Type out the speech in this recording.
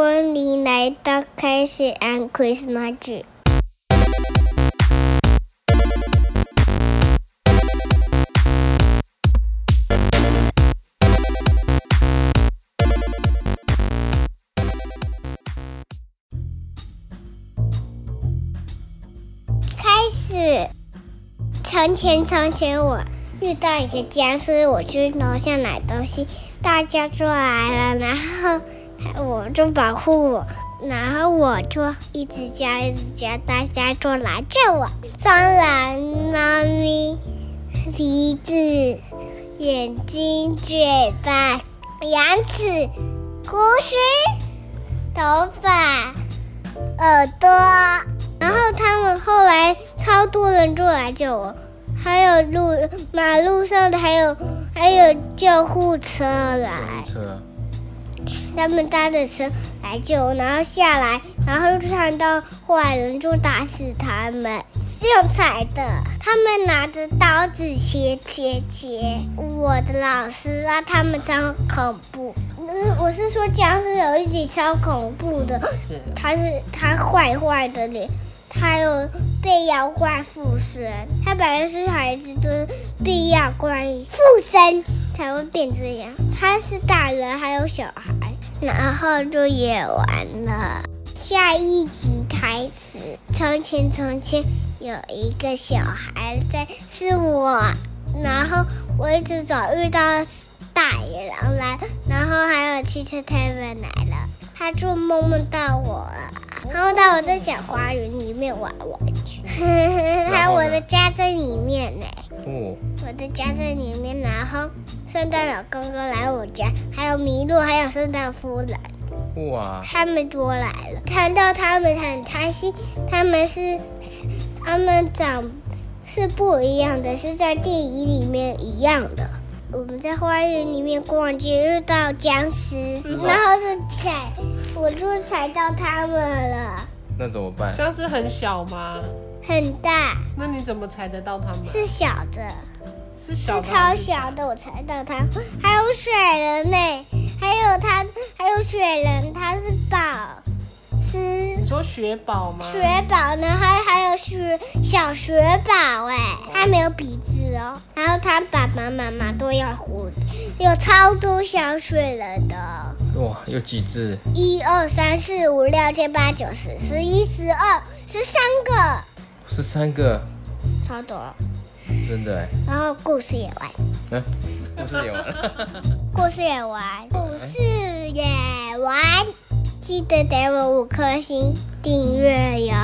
欢迎来到开始按 Christmas 剧。开始。从前，从前我遇到一个僵尸，我去楼下买东西，大家就来了，然后我就保护我，然后我就一直叫，一直叫，大家就来救我。蟑螂、猫咪、鼻子、眼睛、嘴巴、牙齿、胡须、头发、耳朵，然后他们后来超多人就来救我，还有路马路上的，还有还有救护车来，车，他们搭着车来救，然后下来，然后就看到坏人就打死他们，是用踩的，他们拿着刀子切切切，我的老师啊，他们超恐怖。我是说僵尸有一集超恐怖的，他是他坏坏的脸，他有被妖怪附身，他本来是孩子的被妖怪附身才会变这样。他是大人还有小孩，然后就演完了。下一集开始，从前从前有一个小孩在，是我，然后我一直找遇到大野狼来，然后还有汽车 Kevin 来了，他就梦梦到我了，然后到我在小花园里面玩玩具，还有我的家在里面呢，哦，我的家在里面，然后圣诞老公公来我家，还有麋鹿，还有圣诞夫人。哇，他们都来了，看到他们很开心。他们是，他们长是不一样的，是在电影里面一样的。我们在花园里面逛街，遇到僵尸，然后就踩，我就踩到他们了，那怎么办？僵尸很小吗？很大，那你怎么踩得到他们？是小的，是小是超小的，我猜到它。还有雪人呢，还有它，还有雪人，它是宝是你说雪宝吗？雪宝呢，还还有雪小雪宝哎，它没有鼻子哦。然后它爸爸妈妈都要胡子，有超多小雪人的，哇，有几只？一二三四五六七八九十十一十二十三个，十三个，超多。真的哎。然后故事也完，嗯，故事也完了。故事也完，故事也完。记得给我五颗星，订阅哟。